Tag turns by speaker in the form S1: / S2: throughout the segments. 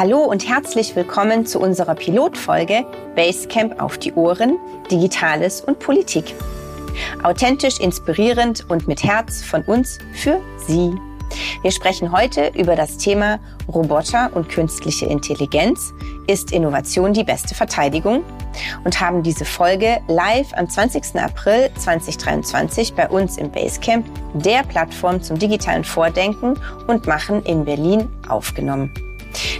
S1: Hallo und herzlich willkommen zu unserer Pilotfolge Basecamp auf die Ohren, Digitales und Politik. Authentisch, inspirierend und mit Herz von uns für Sie. Wir sprechen heute über das Thema Roboter und künstliche Intelligenz. Ist Innovation die beste Verteidigung? Und haben diese Folge live am 20. April 2023 bei uns im Basecamp, der Plattform zum digitalen Vordenken und Machen in Berlin, aufgenommen.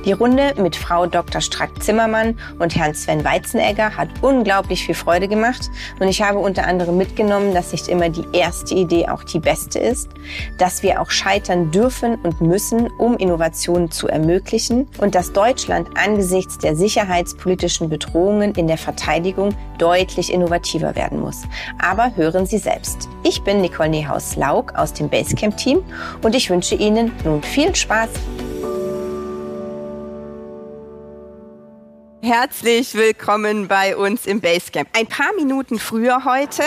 S1: Die Runde mit Frau Dr. Strack-Zimmermann und Herrn Sven Weizenegger hat unglaublich viel Freude gemacht und ich habe unter anderem mitgenommen, dass nicht immer die erste Idee auch die beste ist, dass wir auch scheitern dürfen und müssen, um Innovationen zu ermöglichen und dass Deutschland angesichts der sicherheitspolitischen Bedrohungen in der Verteidigung deutlich innovativer werden muss. Aber hören Sie selbst. Ich bin Nicole Nehaus-Laug aus dem Basecamp-Team und ich wünsche Ihnen nun viel Spaß. Herzlich willkommen bei uns im Basecamp. Ein paar Minuten früher heute,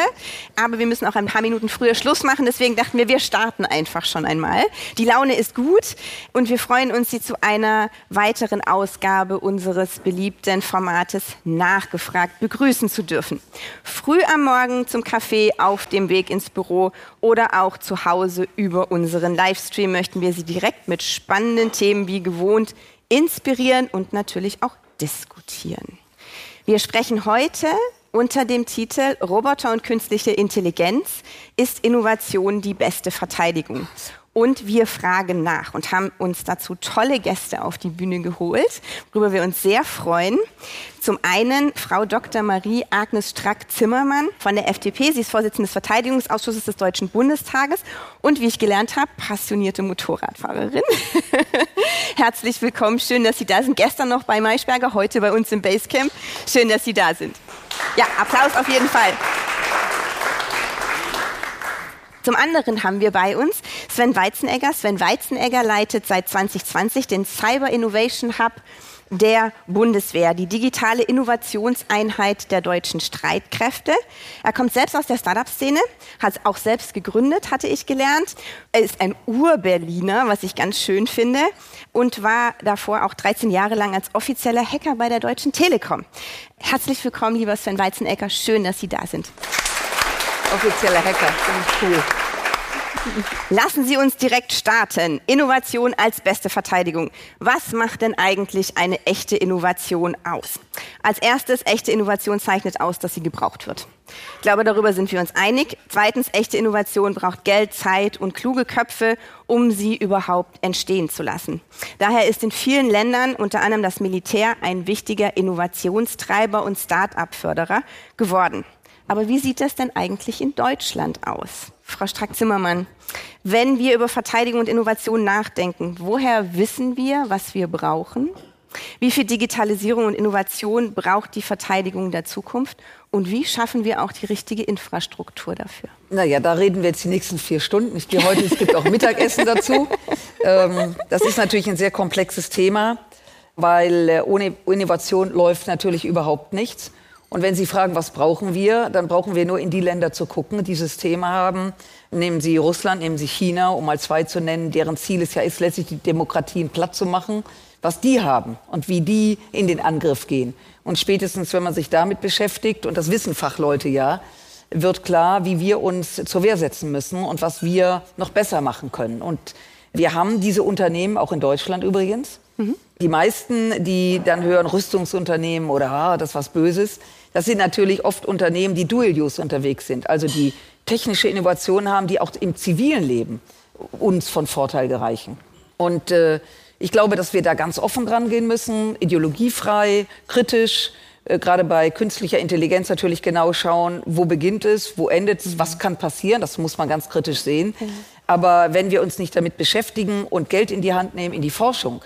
S1: aber wir müssen auch ein paar Minuten früher Schluss machen. Deswegen dachten wir, wir starten einfach schon einmal. Die Laune ist gut und wir freuen uns, Sie zu einer weiteren Ausgabe unseres beliebten Formates Nachgefragt begrüßen zu dürfen. Früh am Morgen zum Kaffee, auf dem Weg ins Büro oder auch zu Hause über unseren Livestream möchten wir Sie direkt mit spannenden Themen wie gewohnt inspirieren und natürlich auch diskutieren. Wir sprechen heute unter dem Titel Roboter und künstliche Intelligenz ist Innovation die beste Verteidigung. Und wir fragen nach und haben uns dazu tolle Gäste auf die Bühne geholt, worüber wir uns sehr freuen. Zum einen Frau Dr. Marie Agnes Strack-Zimmermann von der FDP. Sie ist Vorsitzende des Verteidigungsausschusses des Deutschen Bundestages und, wie ich gelernt habe, passionierte Motorradfahrerin. Herzlich willkommen. Schön, dass Sie da sind. Gestern noch bei Maischberger, heute bei uns im Basecamp. Schön, dass Sie da sind. Ja, Applaus auf jeden Fall. Zum anderen haben wir bei uns Sven Weizenegger. Sven Weizenegger leitet seit 2020 den Cyber Innovation Hub der Bundeswehr, die digitale Innovationseinheit der deutschen Streitkräfte. Er kommt selbst aus der Startup-Szene, hat auch selbst gegründet, hatte ich gelernt. Er ist ein Ur-Berliner, was ich ganz schön finde, und war davor auch 13 Jahre lang als offizieller Hacker bei der Deutschen Telekom. Herzlich willkommen, lieber Sven Weizenegger. Schön, dass Sie da sind offizieller Hacker. Cool. Lassen Sie uns direkt starten. Innovation als beste Verteidigung. Was macht denn eigentlich eine echte Innovation aus? Als erstes, echte Innovation zeichnet aus, dass sie gebraucht wird. Ich glaube, darüber sind wir uns einig. Zweitens, echte Innovation braucht Geld, Zeit und kluge Köpfe, um sie überhaupt entstehen zu lassen. Daher ist in vielen Ländern, unter anderem das Militär, ein wichtiger Innovationstreiber und Start-up-Förderer geworden. Aber wie sieht das denn eigentlich in Deutschland aus? Frau Strack-Zimmermann, wenn wir über Verteidigung und Innovation nachdenken, woher wissen wir, was wir brauchen? Wie viel Digitalisierung und Innovation braucht die Verteidigung der Zukunft? Und wie schaffen wir auch die richtige Infrastruktur dafür?
S2: Naja, da reden wir jetzt die nächsten vier Stunden. Ich gehe heute, es gibt auch Mittagessen dazu. Ähm, das ist natürlich ein sehr komplexes Thema, weil äh, ohne Innovation läuft natürlich überhaupt nichts. Und wenn Sie fragen, was brauchen wir, dann brauchen wir nur in die Länder zu gucken, die Systeme haben. Nehmen Sie Russland, nehmen Sie China, um mal zwei zu nennen, deren Ziel es ja ist, letztlich die Demokratien platt zu machen, was die haben und wie die in den Angriff gehen. Und spätestens, wenn man sich damit beschäftigt, und das wissen Fachleute ja, wird klar, wie wir uns zur Wehr setzen müssen und was wir noch besser machen können. Und wir haben diese Unternehmen, auch in Deutschland übrigens. Mhm. Die meisten, die dann hören Rüstungsunternehmen oder ah, das ist was Böses, das sind natürlich oft Unternehmen, die Dual-Use unterwegs sind, also die technische Innovationen haben, die auch im zivilen Leben uns von Vorteil gereichen. Und äh, ich glaube, dass wir da ganz offen rangehen müssen, ideologiefrei, kritisch, äh, gerade bei künstlicher Intelligenz natürlich genau schauen, wo beginnt es, wo endet es, was kann passieren, das muss man ganz kritisch sehen. Aber wenn wir uns nicht damit beschäftigen und Geld in die Hand nehmen, in die Forschung,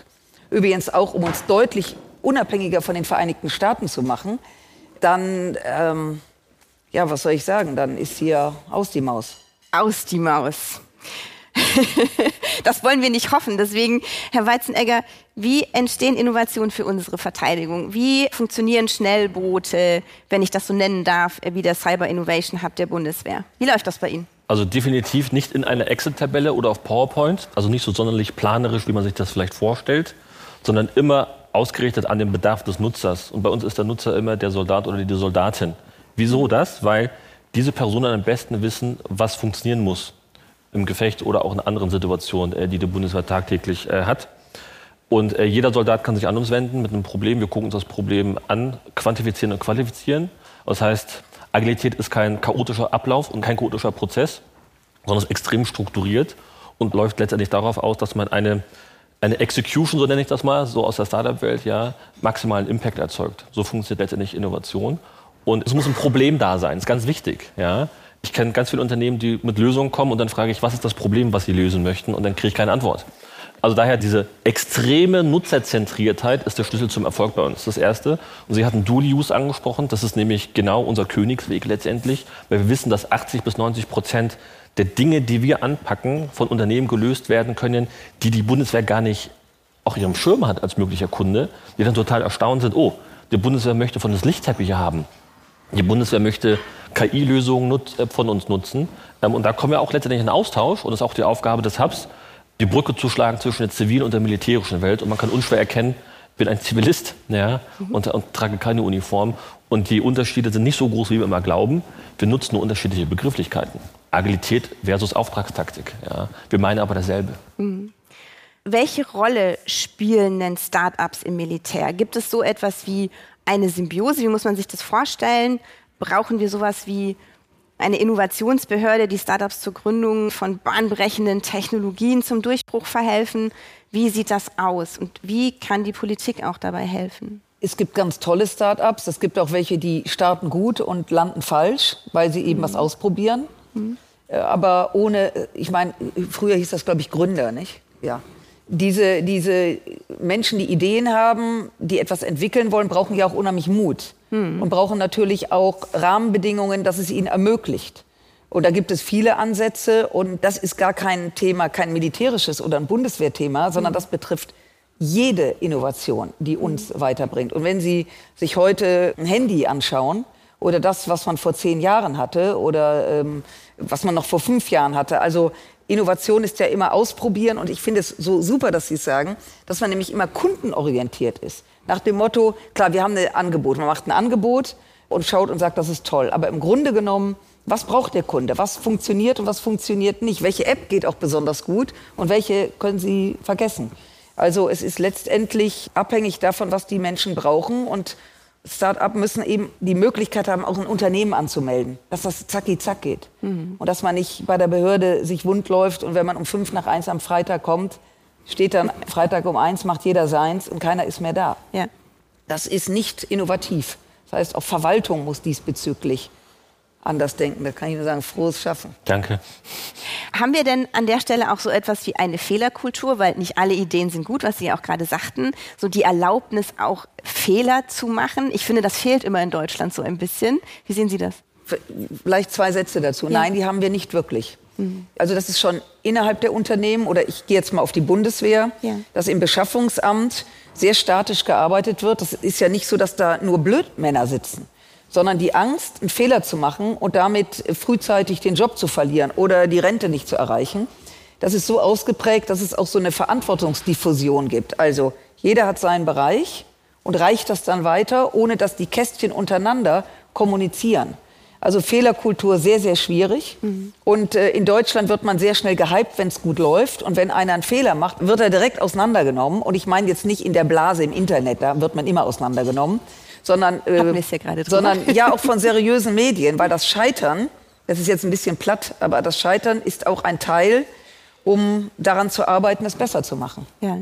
S2: übrigens auch, um uns deutlich unabhängiger von den Vereinigten Staaten zu machen, dann, ähm, ja, was soll ich sagen, dann ist hier aus die Maus.
S1: Aus die Maus. das wollen wir nicht hoffen. Deswegen, Herr Weizenegger, wie entstehen Innovationen für unsere Verteidigung? Wie funktionieren Schnellboote, wenn ich das so nennen darf, wie der Cyber Innovation Hub der Bundeswehr? Wie läuft das bei Ihnen?
S3: Also definitiv nicht in einer Excel-Tabelle oder auf PowerPoint, also nicht so sonderlich planerisch, wie man sich das vielleicht vorstellt, sondern immer ausgerichtet an den Bedarf des Nutzers. Und bei uns ist der Nutzer immer der Soldat oder die Soldatin. Wieso das? Weil diese Personen am besten wissen, was funktionieren muss im Gefecht oder auch in anderen Situationen, äh, die die Bundeswehr tagtäglich äh, hat. Und äh, jeder Soldat kann sich an uns wenden mit einem Problem. Wir gucken uns das Problem an, quantifizieren und qualifizieren. Das heißt, Agilität ist kein chaotischer Ablauf und kein chaotischer Prozess, sondern ist extrem strukturiert und läuft letztendlich darauf aus, dass man eine, eine Execution, so nenne ich das mal, so aus der Startup-Welt, ja, maximalen Impact erzeugt. So funktioniert letztendlich Innovation. Und es muss ein Problem da sein, ist ganz wichtig. Ja. Ich kenne ganz viele Unternehmen, die mit Lösungen kommen und dann frage ich, was ist das Problem, was sie lösen möchten und dann kriege ich keine Antwort. Also daher diese extreme Nutzerzentriertheit ist der Schlüssel zum Erfolg bei uns. Das Erste. Und Sie hatten Dual Use angesprochen. Das ist nämlich genau unser Königsweg letztendlich, weil wir wissen, dass 80 bis 90 Prozent der Dinge, die wir anpacken, von Unternehmen gelöst werden können, die die Bundeswehr gar nicht auch ihrem Schirm hat als möglicher Kunde, die dann total erstaunt sind, oh, die Bundeswehr möchte von uns Lichtteppiche haben. Die Bundeswehr möchte KI-Lösungen äh, von uns nutzen. Ähm, und da kommen wir auch letztendlich in Austausch. Und das ist auch die Aufgabe des Hubs, die Brücke zu schlagen zwischen der zivilen und der militärischen Welt. Und man kann unschwer erkennen, ich bin ein Zivilist ja, mhm. und, und, trage keine Uniform. Und die Unterschiede sind nicht so groß, wie wir immer glauben. Wir nutzen nur unterschiedliche Begrifflichkeiten. Agilität versus Auftragstaktik. Ja. Wir meinen aber dasselbe. Mhm.
S1: Welche Rolle spielen denn Start-ups im Militär? Gibt es so etwas wie eine Symbiose? Wie muss man sich das vorstellen? Brauchen wir sowas wie eine Innovationsbehörde, die Startups zur Gründung von bahnbrechenden Technologien zum Durchbruch verhelfen. Wie sieht das aus und wie kann die Politik auch dabei helfen?
S2: Es gibt ganz tolle Startups. Es gibt auch welche, die starten gut und landen falsch, weil sie eben mhm. was ausprobieren. Mhm. Aber ohne, äh, ich meine, früher hieß das, glaube ich, Gründer, nicht? Ja. Diese, diese Menschen, die Ideen haben, die etwas entwickeln wollen, brauchen ja auch unheimlich Mut hm. und brauchen natürlich auch Rahmenbedingungen, dass es ihnen ermöglicht. Und da gibt es viele Ansätze und das ist gar kein Thema, kein militärisches oder ein Bundeswehrthema, sondern hm. das betrifft jede Innovation, die uns hm. weiterbringt. Und wenn Sie sich heute ein Handy anschauen oder das, was man vor zehn Jahren hatte oder ähm, was man noch vor fünf Jahren hatte, also Innovation ist ja immer ausprobieren und ich finde es so super, dass Sie es sagen, dass man nämlich immer kundenorientiert ist. Nach dem Motto, klar, wir haben ein Angebot, man macht ein Angebot und schaut und sagt, das ist toll. Aber im Grunde genommen, was braucht der Kunde? Was funktioniert und was funktioniert nicht? Welche App geht auch besonders gut und welche können Sie vergessen? Also es ist letztendlich abhängig davon, was die Menschen brauchen und Start-up müssen eben die Möglichkeit haben, auch ein Unternehmen anzumelden, dass das zacki zack geht. Mhm. Und dass man nicht bei der Behörde sich wund läuft und wenn man um fünf nach eins am Freitag kommt, steht dann Freitag um eins, macht jeder seins und keiner ist mehr da. Ja. Das ist nicht innovativ. Das heißt, auch Verwaltung muss diesbezüglich anders denken. Da kann ich nur sagen, frohes Schaffen.
S3: Danke.
S1: Haben wir denn an der Stelle auch so etwas wie eine Fehlerkultur, weil nicht alle Ideen sind gut, was Sie ja auch gerade sagten, so die Erlaubnis auch Fehler zu machen? Ich finde, das fehlt immer in Deutschland so ein bisschen. Wie sehen Sie das?
S2: Vielleicht zwei Sätze dazu. Ja. Nein, die haben wir nicht wirklich. Mhm. Also das ist schon innerhalb der Unternehmen oder ich gehe jetzt mal auf die Bundeswehr, ja. dass im Beschaffungsamt sehr statisch gearbeitet wird. Das ist ja nicht so, dass da nur Blödmänner sitzen sondern die Angst, einen Fehler zu machen und damit frühzeitig den Job zu verlieren oder die Rente nicht zu erreichen. Das ist so ausgeprägt, dass es auch so eine Verantwortungsdiffusion gibt. Also jeder hat seinen Bereich und reicht das dann weiter, ohne dass die Kästchen untereinander kommunizieren. Also Fehlerkultur sehr, sehr schwierig. Mhm. Und äh, in Deutschland wird man sehr schnell gehypt, wenn es gut läuft. Und wenn einer einen Fehler macht, wird er direkt auseinandergenommen. Und ich meine jetzt nicht in der Blase im Internet, da wird man immer auseinandergenommen, sondern, äh, ja sondern ja auch von seriösen Medien, weil das Scheitern, das ist jetzt ein bisschen platt, aber das Scheitern ist auch ein Teil, um daran zu arbeiten, es besser zu machen. Ja.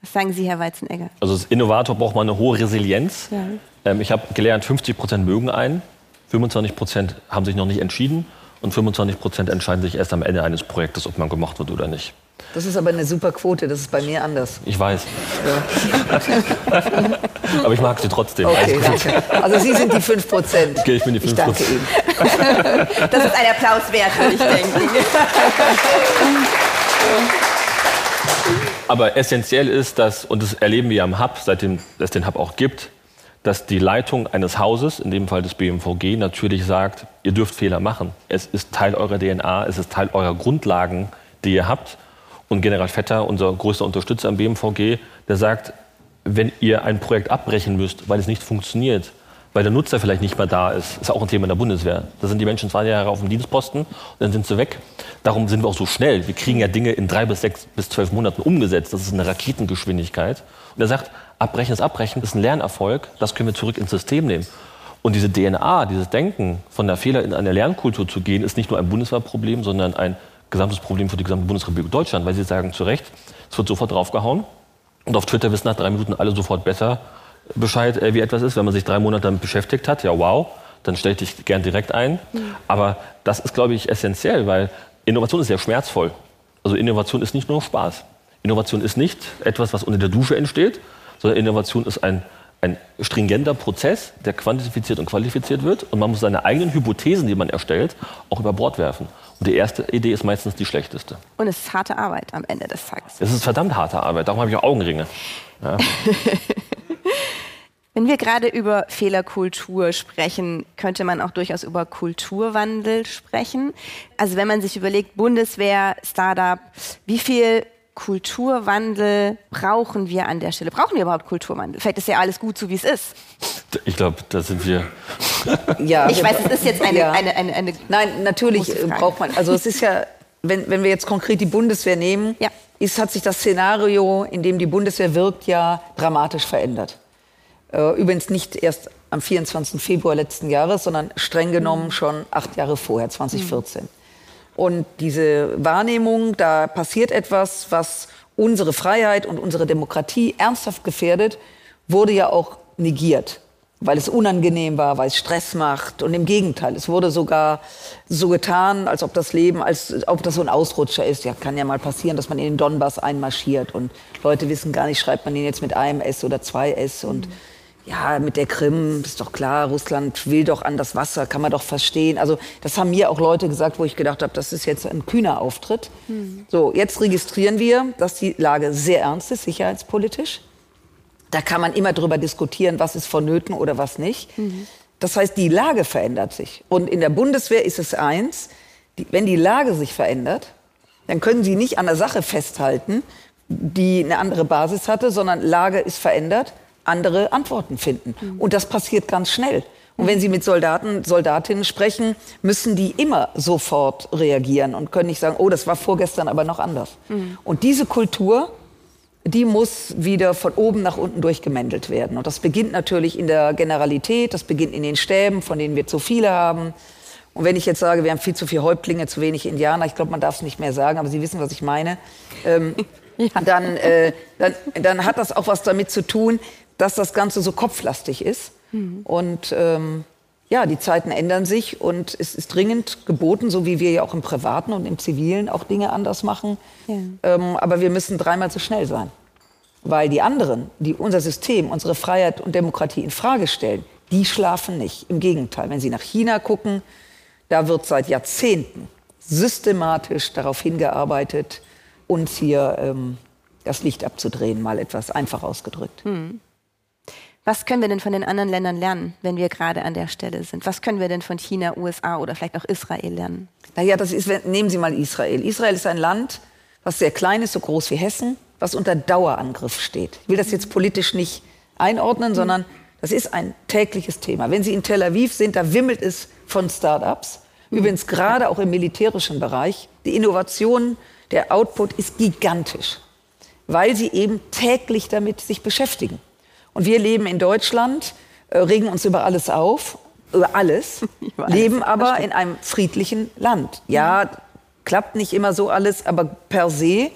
S1: Was sagen Sie, Herr Weizenegger?
S3: Also als Innovator braucht man eine hohe Resilienz. Ja. Ähm, ich habe gelernt, 50 Prozent mögen einen, 25 Prozent haben sich noch nicht entschieden und 25 Prozent entscheiden sich erst am Ende eines Projektes, ob man gemacht wird oder nicht.
S2: Das ist aber eine super Quote, das ist bei mir anders.
S3: Ich weiß. Ja. aber ich mag sie trotzdem.
S2: Okay, danke. Also Sie sind die 5 Prozent.
S3: Okay, ich bin die 5 Prozent.
S1: Ich danke Ihnen. Das ist ein Applaus wert, würde ich denken.
S3: Aber essentiell ist, dass, und das erleben wir am Hub, seitdem es den Hub auch gibt, dass die Leitung eines Hauses, in dem Fall des BMVG, natürlich sagt, ihr dürft Fehler machen. Es ist Teil eurer DNA, es ist Teil eurer Grundlagen, die ihr habt. Und General Vetter, unser größter Unterstützer am BMVG, der sagt, wenn ihr ein Projekt abbrechen müsst, weil es nicht funktioniert, weil der Nutzer vielleicht nicht mehr da ist, ist auch ein Thema in der Bundeswehr. Da sind die Menschen zwei Jahre auf dem Dienstposten und dann sind sie weg. Darum sind wir auch so schnell. Wir kriegen ja Dinge in drei bis sechs bis zwölf Monaten umgesetzt. Das ist eine Raketengeschwindigkeit. Und er sagt, abbrechen ist abbrechen, ist ein Lernerfolg. Das können wir zurück ins System nehmen. Und diese DNA, dieses Denken, von der Fehler in eine Lernkultur zu gehen, ist nicht nur ein Bundeswehrproblem, sondern ein gesamtes Problem für die gesamte Bundesrepublik Deutschland, weil Sie sagen zu Recht, es wird sofort draufgehauen. Und auf Twitter wissen nach drei Minuten alle sofort besser Bescheid, äh, wie etwas ist. Wenn man sich drei Monate damit beschäftigt hat, ja wow, dann stell dich gern direkt ein. Mhm. Aber das ist, glaube ich, essentiell, weil Innovation ist sehr schmerzvoll. Also Innovation ist nicht nur Spaß. Innovation ist nicht etwas, was unter der Dusche entsteht, sondern Innovation ist ein ein stringenter Prozess, der quantifiziert und qualifiziert wird. Und man muss seine eigenen Hypothesen, die man erstellt, auch über Bord werfen. Die erste Idee ist meistens die schlechteste.
S1: Und es ist harte Arbeit am Ende des Tages.
S3: Es ist verdammt harte Arbeit. Darum habe ich auch Augenringe. Ja.
S1: Wenn wir gerade über Fehlerkultur sprechen, könnte man auch durchaus über Kulturwandel sprechen. Also wenn man sich überlegt, Bundeswehr, Startup, wie viel Kulturwandel brauchen wir an der Stelle? Brauchen wir überhaupt Kulturwandel? Vielleicht ist ja alles gut, so wie es ist.
S3: Ich glaube, da sind wir.
S1: ja, ich weiß, es ist jetzt eine. Ja. eine, eine, eine
S2: Nein, natürlich braucht man. Also, es ist ja, wenn, wenn wir jetzt konkret die Bundeswehr nehmen, ja. ist, hat sich das Szenario, in dem die Bundeswehr wirkt, ja dramatisch verändert. Äh, übrigens nicht erst am 24. Februar letzten Jahres, sondern streng genommen schon acht Jahre vorher, 2014. Mhm. Und diese Wahrnehmung, da passiert etwas, was unsere Freiheit und unsere Demokratie ernsthaft gefährdet, wurde ja auch negiert, weil es unangenehm war, weil es Stress macht. Und im Gegenteil, es wurde sogar so getan, als ob das Leben, als ob das so ein Ausrutscher ist. Ja, kann ja mal passieren, dass man in den Donbass einmarschiert und Leute wissen gar nicht, schreibt man den jetzt mit einem S oder zwei S und mhm ja, mit der Krim, ist doch klar, Russland will doch an das Wasser, kann man doch verstehen. Also das haben mir auch Leute gesagt, wo ich gedacht habe, das ist jetzt ein kühner Auftritt. Mhm. So, jetzt registrieren wir, dass die Lage sehr ernst ist, sicherheitspolitisch. Da kann man immer drüber diskutieren, was ist vonnöten oder was nicht. Mhm. Das heißt, die Lage verändert sich. Und in der Bundeswehr ist es eins, die, wenn die Lage sich verändert, dann können Sie nicht an der Sache festhalten, die eine andere Basis hatte, sondern Lage ist verändert andere Antworten finden. Mhm. Und das passiert ganz schnell. Und wenn Sie mit Soldaten, Soldatinnen sprechen, müssen die immer sofort reagieren und können nicht sagen, oh, das war vorgestern aber noch anders. Mhm. Und diese Kultur, die muss wieder von oben nach unten durchgemändelt werden. Und das beginnt natürlich in der Generalität, das beginnt in den Stäben, von denen wir zu viele haben. Und wenn ich jetzt sage, wir haben viel zu viele Häuptlinge, zu wenig Indianer, ich glaube, man darf es nicht mehr sagen, aber Sie wissen, was ich meine, ähm, ja. dann, äh, dann, dann hat das auch was damit zu tun, dass das Ganze so kopflastig ist. Mhm. Und ähm, ja, die Zeiten ändern sich und es ist dringend geboten, so wie wir ja auch im Privaten und im Zivilen auch Dinge anders machen. Ja. Ähm, aber wir müssen dreimal so schnell sein. Weil die anderen, die unser System, unsere Freiheit und Demokratie in Frage stellen, die schlafen nicht. Im Gegenteil, wenn Sie nach China gucken, da wird seit Jahrzehnten systematisch darauf hingearbeitet, uns hier ähm, das Licht abzudrehen, mal etwas einfach ausgedrückt. Mhm.
S1: Was können wir denn von den anderen Ländern lernen, wenn wir gerade an der Stelle sind? Was können wir denn von China, USA oder vielleicht auch Israel lernen?
S2: Naja, das ist, nehmen Sie mal Israel. Israel ist ein Land, was sehr klein ist, so groß wie Hessen, was unter Dauerangriff steht. Ich will das jetzt politisch nicht einordnen, mhm. sondern das ist ein tägliches Thema. Wenn Sie in Tel Aviv sind, da wimmelt es von Start-ups. Mhm. Übrigens gerade auch im militärischen Bereich. Die Innovation, der Output ist gigantisch, weil sie eben täglich damit sich beschäftigen. Und wir leben in Deutschland, äh, regen uns über alles auf, über alles, leben aber in einem friedlichen Land. Ja, klappt nicht immer so alles, aber per se.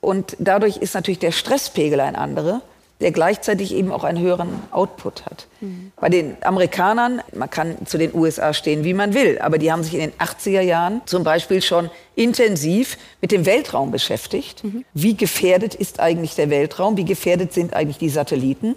S2: Und dadurch ist natürlich der Stresspegel ein anderer der gleichzeitig eben auch einen höheren Output hat. Mhm. Bei den Amerikanern, man kann zu den USA stehen, wie man will, aber die haben sich in den 80er Jahren zum Beispiel schon intensiv mit dem Weltraum beschäftigt. Mhm. Wie gefährdet ist eigentlich der Weltraum? Wie gefährdet sind eigentlich die Satelliten?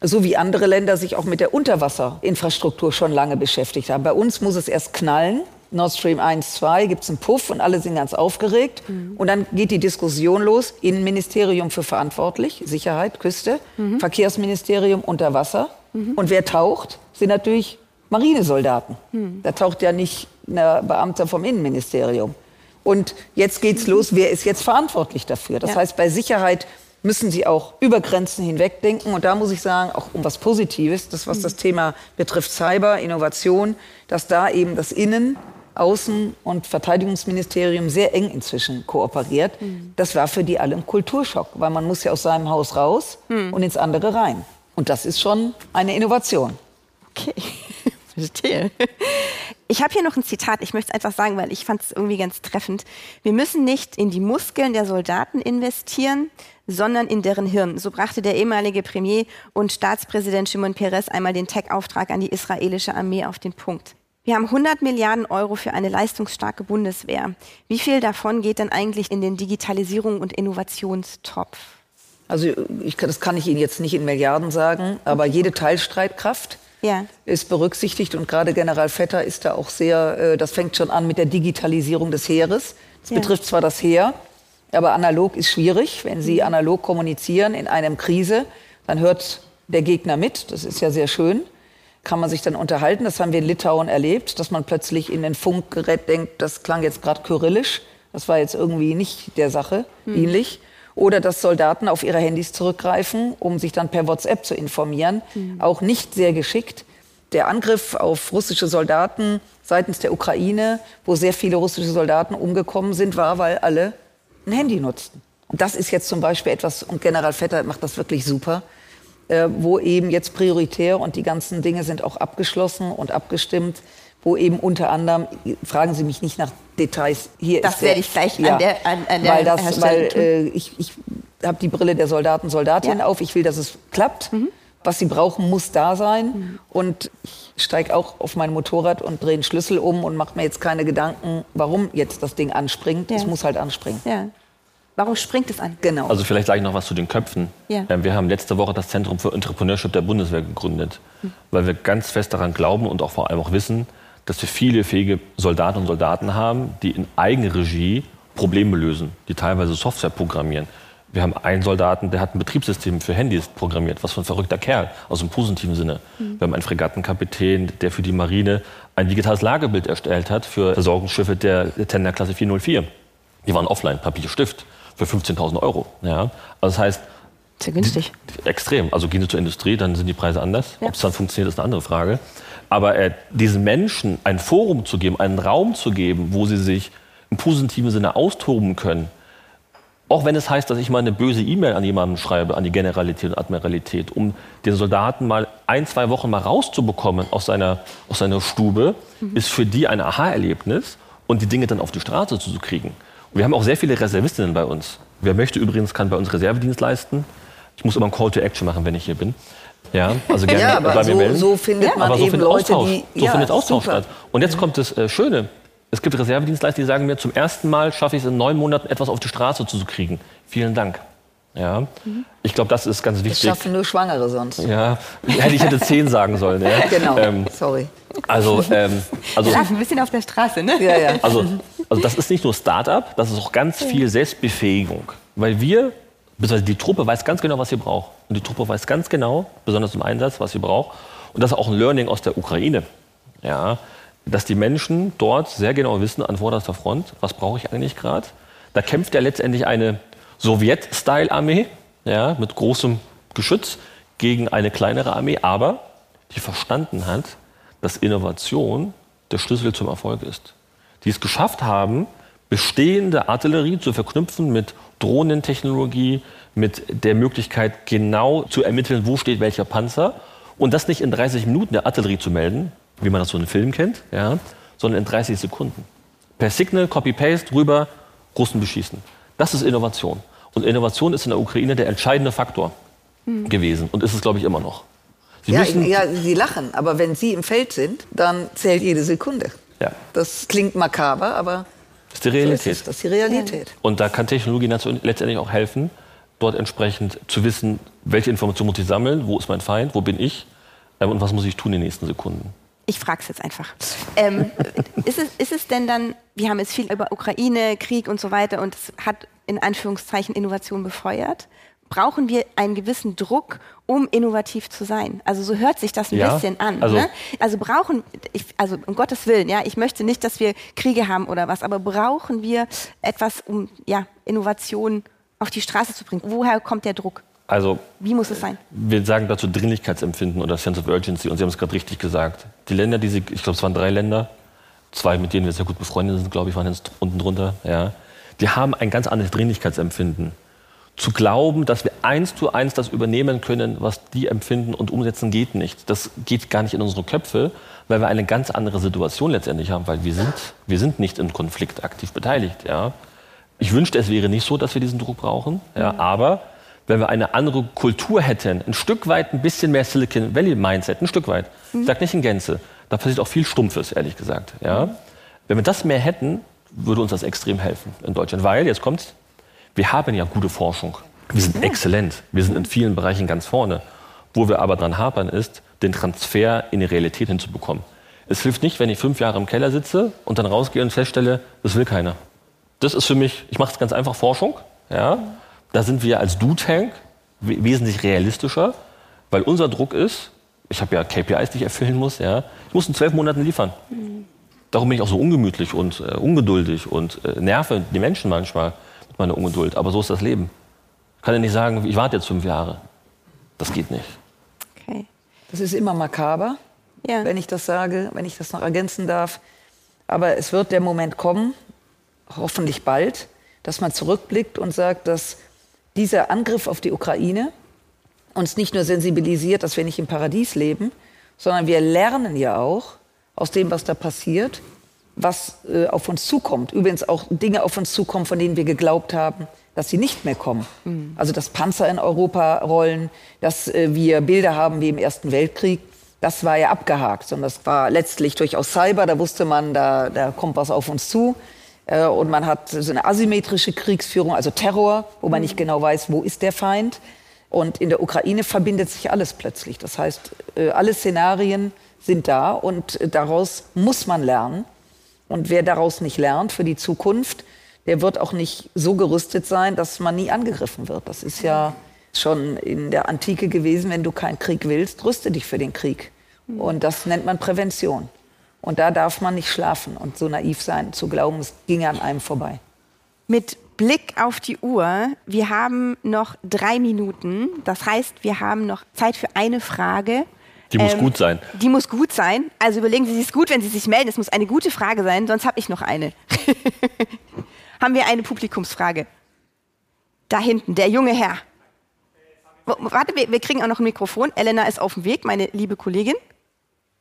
S2: So wie andere Länder sich auch mit der Unterwasserinfrastruktur schon lange beschäftigt haben. Bei uns muss es erst knallen Nord Stream 1, 2 gibt es einen Puff und alle sind ganz aufgeregt. Mhm. Und dann geht die Diskussion los. Innenministerium für verantwortlich, Sicherheit, Küste, mhm. Verkehrsministerium unter Wasser. Mhm. Und wer taucht, sind natürlich Marinesoldaten. Mhm. Da taucht ja nicht ein Beamter vom Innenministerium. Und jetzt geht's mhm. los, wer ist jetzt verantwortlich dafür? Das ja. heißt, bei Sicherheit müssen sie auch über Grenzen hinweg denken. Und da muss ich sagen, auch um was Positives, das was das Thema betrifft, Cyber, Innovation, dass da eben das Innen, Außen- und Verteidigungsministerium sehr eng inzwischen kooperiert. Das war für die alle ein Kulturschock, weil man muss ja aus seinem Haus raus und ins andere rein. Und das ist schon eine Innovation.
S1: Okay, verstehe. Ich habe hier noch ein Zitat, ich möchte es einfach sagen, weil ich fand es irgendwie ganz treffend. Wir müssen nicht in die Muskeln der Soldaten investieren, sondern in deren Hirn. So brachte der ehemalige Premier und Staatspräsident Shimon Peres einmal den Tech-Auftrag an die israelische Armee auf den Punkt. Wir haben 100 Milliarden Euro für eine leistungsstarke Bundeswehr. Wie viel davon geht denn eigentlich in den Digitalisierung- und Innovationstopf?
S2: Also ich, das kann ich Ihnen jetzt nicht in Milliarden sagen, aber jede Teilstreitkraft
S1: Ja.
S2: ist berücksichtigt und gerade General Vetter ist da auch sehr, äh, das fängt schon an mit der Digitalisierung des Heeres. Das
S1: Ja.
S2: betrifft zwar das Heer, aber analog ist schwierig. Wenn Sie analog kommunizieren in einem Krise, dann hört der Gegner mit. Das ist ja sehr schön. Kann man sich dann unterhalten. Das haben wir in Litauen erlebt, dass man plötzlich in ein Funkgerät denkt, das klang jetzt gerade kyrillisch. Das war jetzt irgendwie nicht der Sache dienlich. Oder dass Soldaten auf ihre Handys zurückgreifen, um sich dann per WhatsApp zu informieren. Auch nicht sehr geschickt. Der Angriff auf russische Soldaten seitens der Ukraine, wo sehr viele russische Soldaten umgekommen sind, war, weil alle ein Handy nutzten. Und das ist jetzt zum Beispiel etwas, und General Vetter macht das wirklich super, äh, wo eben jetzt prioritär und die ganzen Dinge sind auch abgeschlossen und abgestimmt, wo eben unter anderem, fragen Sie mich nicht nach Details, hier
S1: Das
S2: ist der,
S1: werde ich gleich an der- an- an der
S2: weil das, weil äh, ich, ich habe die Brille der Soldaten, Soldatinnen
S1: Ja. Mhm.
S2: auf, ich will, dass es klappt. Was sie brauchen, muss da sein. Und ich steige auch auf mein Motorrad und drehe den Schlüssel um und mache mir jetzt keine Gedanken, warum jetzt das Ding anspringt. Es
S1: Ja.
S2: muss halt anspringen.
S1: Ja. Warum springt es an?
S2: Genau.
S3: Also vielleicht sage ich noch was zu den Köpfen.
S1: Ja.
S3: Ähm, Wir haben letzte Woche das Zentrum für Entrepreneurship der Bundeswehr gegründet, weil wir ganz fest daran glauben und auch vor allem auch wissen, dass wir viele fähige Soldaten und Soldaten haben, die in Eigenregie Probleme lösen, die teilweise Software programmieren. Wir haben einen Soldaten, der hat ein Betriebssystem für Handys programmiert. Was für ein verrückter Kerl, aus dem positiven Sinne. Wir haben einen Fregattenkapitän, der für die Marine ein digitales Lagebild erstellt hat für Versorgungsschiffe der Tenderklasse 404. Die waren offline, Papier, Stift, für 15.000 Euro. Ja? Also das heißt,
S1: Sehr günstig.
S3: extrem. Also gehen Sie zur Industrie, dann sind die Preise anders.
S1: Ja.
S3: Ob es dann funktioniert, ist eine andere Frage. Aber äh, diesen Menschen ein Forum zu geben, einen Raum zu geben, wo sie sich im positiven Sinne austoben können, auch wenn es heißt, dass ich mal eine böse E-Mail an jemanden schreibe, an die Generalität und Admiralität, um den Soldaten mal ein, zwei Wochen mal rauszubekommen aus seiner, aus seiner Stube, ist für die ein Aha-Erlebnis und die Dinge dann auf die Straße zu kriegen. Und wir haben auch sehr viele Reservistinnen bei uns. Wer möchte übrigens, kann bei uns Reservedienst leisten. Ich muss immer einen Call to Action machen, wenn ich hier bin. Ja, also gerne
S2: Ja,
S3: bei
S2: aber
S3: mir
S2: so,
S3: melden.
S2: so findet man
S3: Aber so
S2: eben
S3: findet
S2: Leute,
S3: Austausch.
S2: die...
S3: So
S2: ja,
S3: findet Austausch
S2: super.
S3: statt. Und jetzt kommt das äh, Schöne. Es gibt Reservedienstleister, die sagen mir, zum ersten Mal schaffe ich es in neun Monaten, etwas auf die Straße zu kriegen. Vielen Dank. Ja. Ich glaube, das ist ganz
S2: Das
S3: wichtig.
S2: schaffen nur Schwangere sonst.
S3: Ja, hätte ich hätte zehn sagen sollen. Ja.
S2: Genau,
S3: Ähm,
S2: sorry.
S3: also, ähm, also,
S1: Schlaf ein bisschen auf der Straße, ne?
S2: Ja, ja.
S3: also, also das ist nicht nur Start-up, das ist auch ganz viel Selbstbefähigung. Weil wir, beziehungsweise die Truppe weiß ganz genau, was sie braucht. Und die Truppe weiß ganz genau, besonders im Einsatz, was sie braucht. Und das ist auch ein Learning aus der Ukraine. Ja, dass die Menschen dort sehr genau wissen, an vorderster Front, was brauche ich eigentlich gerade. Da kämpft ja letztendlich eine Sowjet-Style-Armee ja, mit großem Geschütz gegen eine kleinere Armee, aber die verstanden hat, dass Innovation der Schlüssel zum Erfolg ist. Die es geschafft haben, bestehende Artillerie zu verknüpfen mit Drohnentechnologie, mit der Möglichkeit genau zu ermitteln, wo steht welcher Panzer und das nicht in 30 Minuten der Artillerie zu melden, wie man das so in einem Film kennt, ja, sondern in 30 Sekunden. Per Signal, Copy-Paste, rüber, Russen beschießen. Das ist Innovation. Und Innovation ist in der Ukraine der entscheidende Faktor gewesen und ist es, glaube ich, immer noch. Sie
S2: Ja, ja, Sie lachen, aber wenn Sie im Feld sind, dann zählt jede Sekunde.
S3: Ja.
S2: Das klingt makaber, aber
S3: das ist die
S2: so ist
S3: Realität.
S2: es. Das ist die Realität.
S3: Und da kann Technologie letztendlich auch helfen, dort entsprechend zu wissen, welche Informationen muss ich sammeln, wo ist mein Feind, wo bin ich ähm, und was muss ich tun in den nächsten Sekunden.
S1: Ich frage es jetzt einfach. Ähm, ist, es, ist es denn dann, wir haben jetzt viel über Ukraine, Krieg und so weiter und es hat in Anführungszeichen Innovation befeuert. Brauchen wir einen gewissen Druck, um innovativ zu sein? Also so hört sich das ein
S3: Ja,
S1: bisschen an.
S3: also-
S1: ne? also brauchen, ich, also um Gottes Willen, ja, ich möchte nicht, dass wir Kriege haben oder was, aber brauchen wir etwas, um ja, Innovation auf die Straße zu bringen? Woher kommt der Druck?
S3: Also,
S1: Wie muss es sein?
S3: wir sagen dazu Dringlichkeitsempfinden oder Sense of Urgency und Sie haben es gerade richtig gesagt. Die Länder, die Sie, ich glaube, es waren drei Länder, zwei, mit denen wir sehr gut befreundet sind, glaube ich, waren jetzt unten drunter, ja. Die haben ein ganz anderes Dringlichkeitsempfinden. Zu glauben, dass wir eins zu eins das übernehmen können, was die empfinden und umsetzen, geht nicht. Das geht gar nicht in unsere Köpfe, weil wir eine ganz andere Situation letztendlich haben, weil wir sind, wir sind nicht im Konflikt aktiv beteiligt, ja. Ich wünschte, es wäre nicht so, dass wir diesen Druck brauchen, ja, aber wenn wir eine andere Kultur hätten, ein Stück weit ein bisschen mehr Silicon Valley Mindset, ein Stück weit, ich sage nicht in Gänze, da passiert auch viel Stumpfes, ehrlich gesagt. Ja? Wenn wir das mehr hätten, würde uns das extrem helfen in Deutschland, weil, jetzt kommt's, wir haben ja gute Forschung. Wir sind exzellent. Wir sind in vielen Bereichen ganz vorne. Wo wir aber dran hapern, ist, den Transfer in die Realität hinzubekommen. Es hilft nicht, wenn ich fünf Jahre im Keller sitze und dann rausgehe und feststelle, das will keiner. Das ist für mich, ich mache es ganz einfach, Forschung. Ja? Da sind wir als Do-Tank we- wesentlich realistischer, weil unser Druck ist, ich habe ja KPIs, die ich erfüllen muss, ja, ich muss in zwölf Monaten liefern. Darum bin ich auch so ungemütlich und äh, ungeduldig und äh, nerve die Menschen manchmal mit meiner Ungeduld. Aber so ist das Leben. Ich kann ja nicht sagen, ich warte jetzt fünf Jahre. Das geht nicht.
S1: Okay.
S2: Das ist immer makaber,
S1: Ja.
S2: wenn ich das sage, wenn ich das noch ergänzen darf. Aber es wird der Moment kommen, hoffentlich bald, dass man zurückblickt und sagt, dass dieser Angriff auf die Ukraine uns nicht nur sensibilisiert, dass wir nicht im Paradies leben, sondern wir lernen ja auch aus dem, was da passiert, was äh, auf uns zukommt. Übrigens auch Dinge auf uns zukommen, von denen wir geglaubt haben, dass sie nicht mehr kommen. Also dass Panzer in Europa rollen, dass äh, wir Bilder haben wie im Ersten Weltkrieg. Das war ja abgehakt, sondern das war letztlich durchaus Cyber. Da wusste man, da, da kommt was auf uns zu. Äh, Und man hat so eine asymmetrische Kriegsführung, also Terror, wo man nicht genau weiß, wo ist der Feind. Und in der Ukraine verbindet sich alles plötzlich. Das heißt, äh, alle Szenarien sind da und äh, daraus muss man lernen. Und wer daraus nicht lernt für die Zukunft, der wird auch nicht so gerüstet sein, dass man nie angegriffen wird. Das ist ja schon in der Antike gewesen, wenn du keinen Krieg willst, rüste dich für den Krieg. Und das nennt man Prävention. Und da darf man nicht schlafen und so naiv sein, zu glauben, es ginge an einem vorbei.
S1: Mit Blick auf die Uhr, wir haben noch drei Minuten. Das heißt, wir haben noch Zeit für eine Frage.
S3: Die muss
S1: Ähm,
S3: gut sein.
S1: Die muss gut sein. Also überlegen Sie sich gut, wenn Sie sich melden. Es muss eine gute Frage sein, sonst habe ich noch eine. haben wir eine Publikumsfrage? Da hinten, der junge Herr. W- Warte, wir, wir kriegen auch noch ein Mikrofon. Elena ist auf dem Weg, meine liebe Kollegin.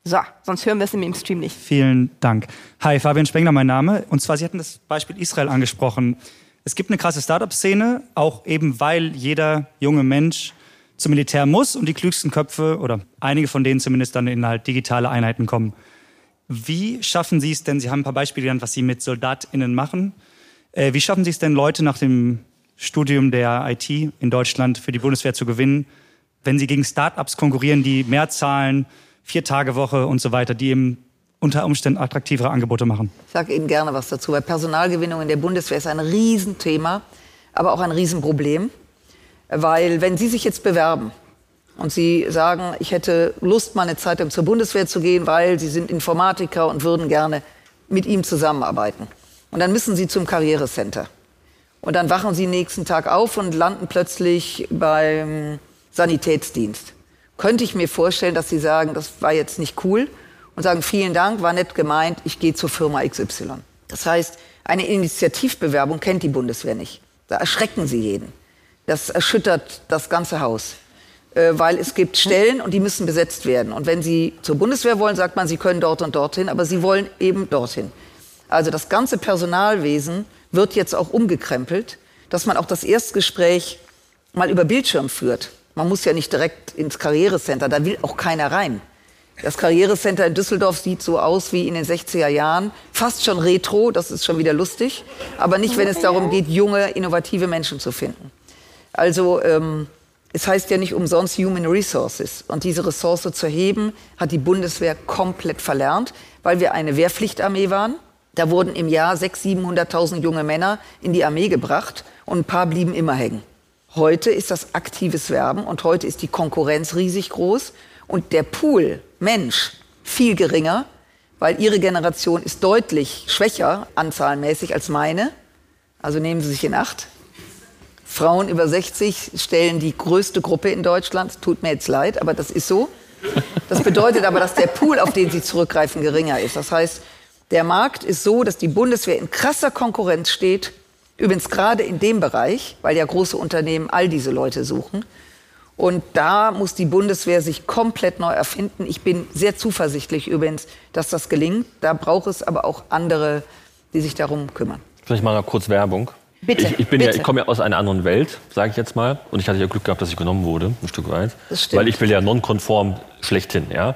S1: So, sonst hören wir es im Stream nicht.
S4: Vielen Dank. Hi, Fabian Spengler, mein Name. Und zwar, Sie hatten das Beispiel Israel angesprochen. Es gibt eine krasse Startup-Szene, auch eben weil jeder junge Mensch zum Militär muss und die klügsten Köpfe oder einige von denen zumindest dann in halt digitale Einheiten kommen. Wie schaffen Sie es denn, Sie haben ein paar Beispiele genannt, was Sie mit SoldatInnen machen. Äh, wie schaffen Sie es denn, Leute nach dem Studium der IT in Deutschland für die Bundeswehr zu gewinnen, wenn Sie gegen Startups konkurrieren, die mehr zahlen, vier Tage Woche und so weiter, die eben unter Umständen attraktivere Angebote machen?
S2: Ich sage Ihnen gerne was dazu, weil Personalgewinnung in der Bundeswehr ist ein Riesenthema, aber auch ein Riesenproblem. Weil wenn Sie sich jetzt bewerben und Sie sagen, ich hätte Lust, mal eine Zeit lang zur Bundeswehr zu gehen, weil Sie sind Informatiker und würden gerne mit ihm zusammenarbeiten. Und dann müssen Sie zum Karrierecenter. Und dann wachen Sie nächsten Tag auf und landen plötzlich beim Sanitätsdienst. Könnte ich mir vorstellen, dass Sie sagen, das war jetzt nicht cool und sagen, vielen Dank, war nett gemeint, ich gehe zur Firma XY. Das heißt, eine Initiativbewerbung kennt die Bundeswehr nicht. Da erschrecken Sie jeden. Das erschüttert das ganze Haus. Äh, weil es gibt Stellen und die müssen besetzt werden. Und wenn Sie zur Bundeswehr wollen, sagt man, Sie können dort und dorthin, aber Sie wollen eben dorthin. Also das ganze Personalwesen wird jetzt auch umgekrempelt, dass man auch das Erstgespräch mal über Bildschirm führt. Man muss ja nicht direkt ins Karrierecenter, da will auch keiner rein. Das Karrierecenter in Düsseldorf sieht so aus wie in den 60er Jahren, fast schon retro, das ist schon wieder lustig, aber nicht, wenn es darum geht, junge, innovative Menschen zu finden. Also ähm, es heißt ja nicht umsonst Human Resources. Und diese Ressource zu heben, hat die Bundeswehr komplett verlernt, weil wir eine Wehrpflichtarmee waren. Da wurden im Jahr 600.000, 700.000 junge Männer in die Armee gebracht und ein paar blieben immer hängen. Heute ist das aktives Werben und heute ist die Konkurrenz riesig groß und der Pool Mensch viel geringer, weil ihre Generation ist deutlich schwächer anzahlmäßig als meine. Also nehmen Sie sich in Acht. Frauen über 60 stellen die größte Gruppe in Deutschland. Tut mir jetzt leid, aber das ist so. Das bedeutet aber, dass der Pool, auf den sie zurückgreifen, geringer ist. Das heißt, der Markt ist so, dass die Bundeswehr in krasser Konkurrenz steht. Übrigens gerade in dem Bereich, weil ja große Unternehmen all diese Leute suchen. Und da muss die Bundeswehr sich komplett neu erfinden. Ich bin sehr zuversichtlich übrigens, dass das gelingt. Da braucht es aber auch andere, die sich darum kümmern.
S3: Vielleicht mal noch kurz Werbung.
S1: Bitte,
S3: ich, ich, bin
S1: bitte.
S3: Ja, ich komme ja aus einer anderen Welt, sage ich jetzt mal. Und ich hatte ja Glück gehabt, dass ich genommen wurde, ein Stück weit.
S2: Das stimmt.
S3: Weil ich will ja nonkonform schlechthin, ja.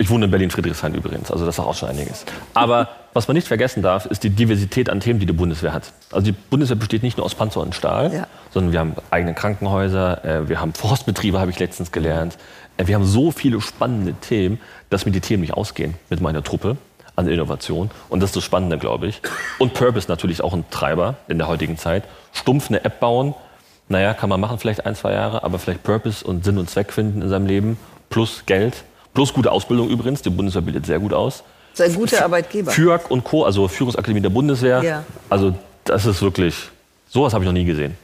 S3: Ich wohne in Berlin-Friedrichshain übrigens, also das ist auch schon einiges. Aber was man nicht vergessen darf, ist die Diversität an Themen, die die Bundeswehr hat. Also die Bundeswehr besteht nicht nur aus Panzer und Stahl,
S2: Ja.
S3: sondern wir haben eigene Krankenhäuser, äh, wir haben Forstbetriebe, habe ich letztens gelernt. Äh, wir haben so viele spannende Themen, dass mir die Themen nicht ausgehen mit meiner Truppe an Innovation. Und das ist das Spannende, glaube ich. Und Purpose natürlich auch ein Treiber in der heutigen Zeit. Stumpf eine App bauen, naja, kann man machen vielleicht ein, zwei Jahre, aber vielleicht Purpose und Sinn und Zweck finden in seinem Leben, plus Geld, plus gute Ausbildung übrigens. Die Bundeswehr bildet sehr gut aus.
S2: Das ist ein guter Arbeitgeber.
S3: FÜAG und Co., also Führungsakademie der Bundeswehr.
S2: Ja.
S3: Also das ist wirklich, sowas habe ich noch nie gesehen.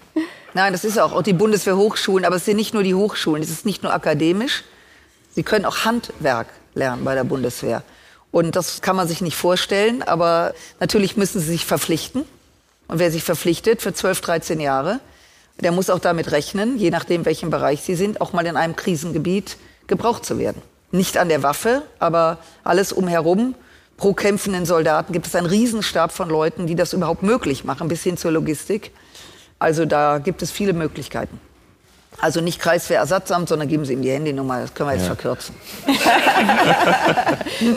S2: Nein, das ist auch, auch die Bundeswehr-Hochschulen. Aber es sind nicht nur die Hochschulen, es ist nicht nur akademisch. Sie können auch Handwerk lernen bei der Bundeswehr. Und das kann man sich nicht vorstellen. Aber natürlich müssen sie sich verpflichten. Und wer sich verpflichtet für 12, 13 Jahre, der muss auch damit rechnen, je nachdem, welchem Bereich sie sind, auch mal in einem Krisengebiet gebraucht zu werden. Nicht an der Waffe, aber alles umherum. Pro kämpfenden Soldaten gibt es einen Riesenstab von Leuten, die das überhaupt möglich machen, bis hin zur Logistik. Also da gibt es viele Möglichkeiten. Also nicht Kreiswehrersatzamt, sondern geben Sie ihm die Handynummer. Das können wir jetzt verkürzen.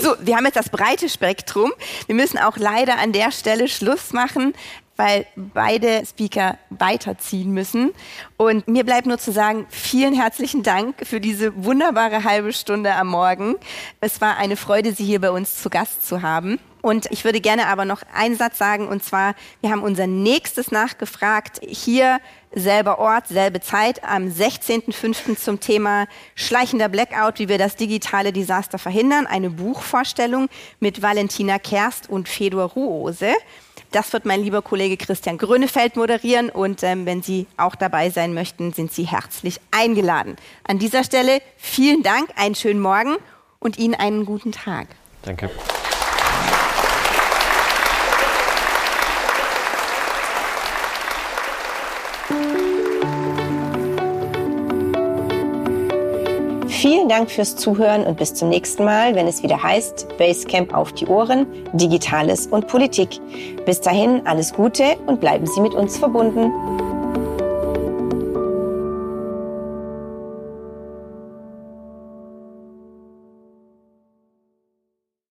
S1: So, wir haben jetzt das breite Spektrum. Wir müssen auch leider an der Stelle Schluss machen, weil beide Speaker weiterziehen müssen. Und mir bleibt nur zu sagen, vielen herzlichen Dank für diese wunderbare halbe Stunde am Morgen. Es war eine Freude, Sie hier bei uns zu Gast zu haben. Und ich würde gerne aber noch einen Satz sagen, und zwar, wir haben unser nächstes nachgefragt, hier selber Ort, selbe Zeit, am 16.05. zum Thema schleichender Blackout, wie wir das digitale Desaster verhindern, eine Buchvorstellung mit Valentina Kerst und Fedor Ruose. Das wird mein lieber Kollege Christian Grönefeld moderieren und ähm, wenn Sie auch dabei sein möchten, sind Sie herzlich eingeladen. An dieser Stelle vielen Dank, einen schönen Morgen und Ihnen einen guten Tag.
S3: Danke.
S1: Vielen Dank fürs Zuhören und bis zum nächsten Mal, wenn es wieder heißt Basecamp auf die Ohren, Digitales und Politik. Bis dahin alles Gute und bleiben Sie mit uns verbunden.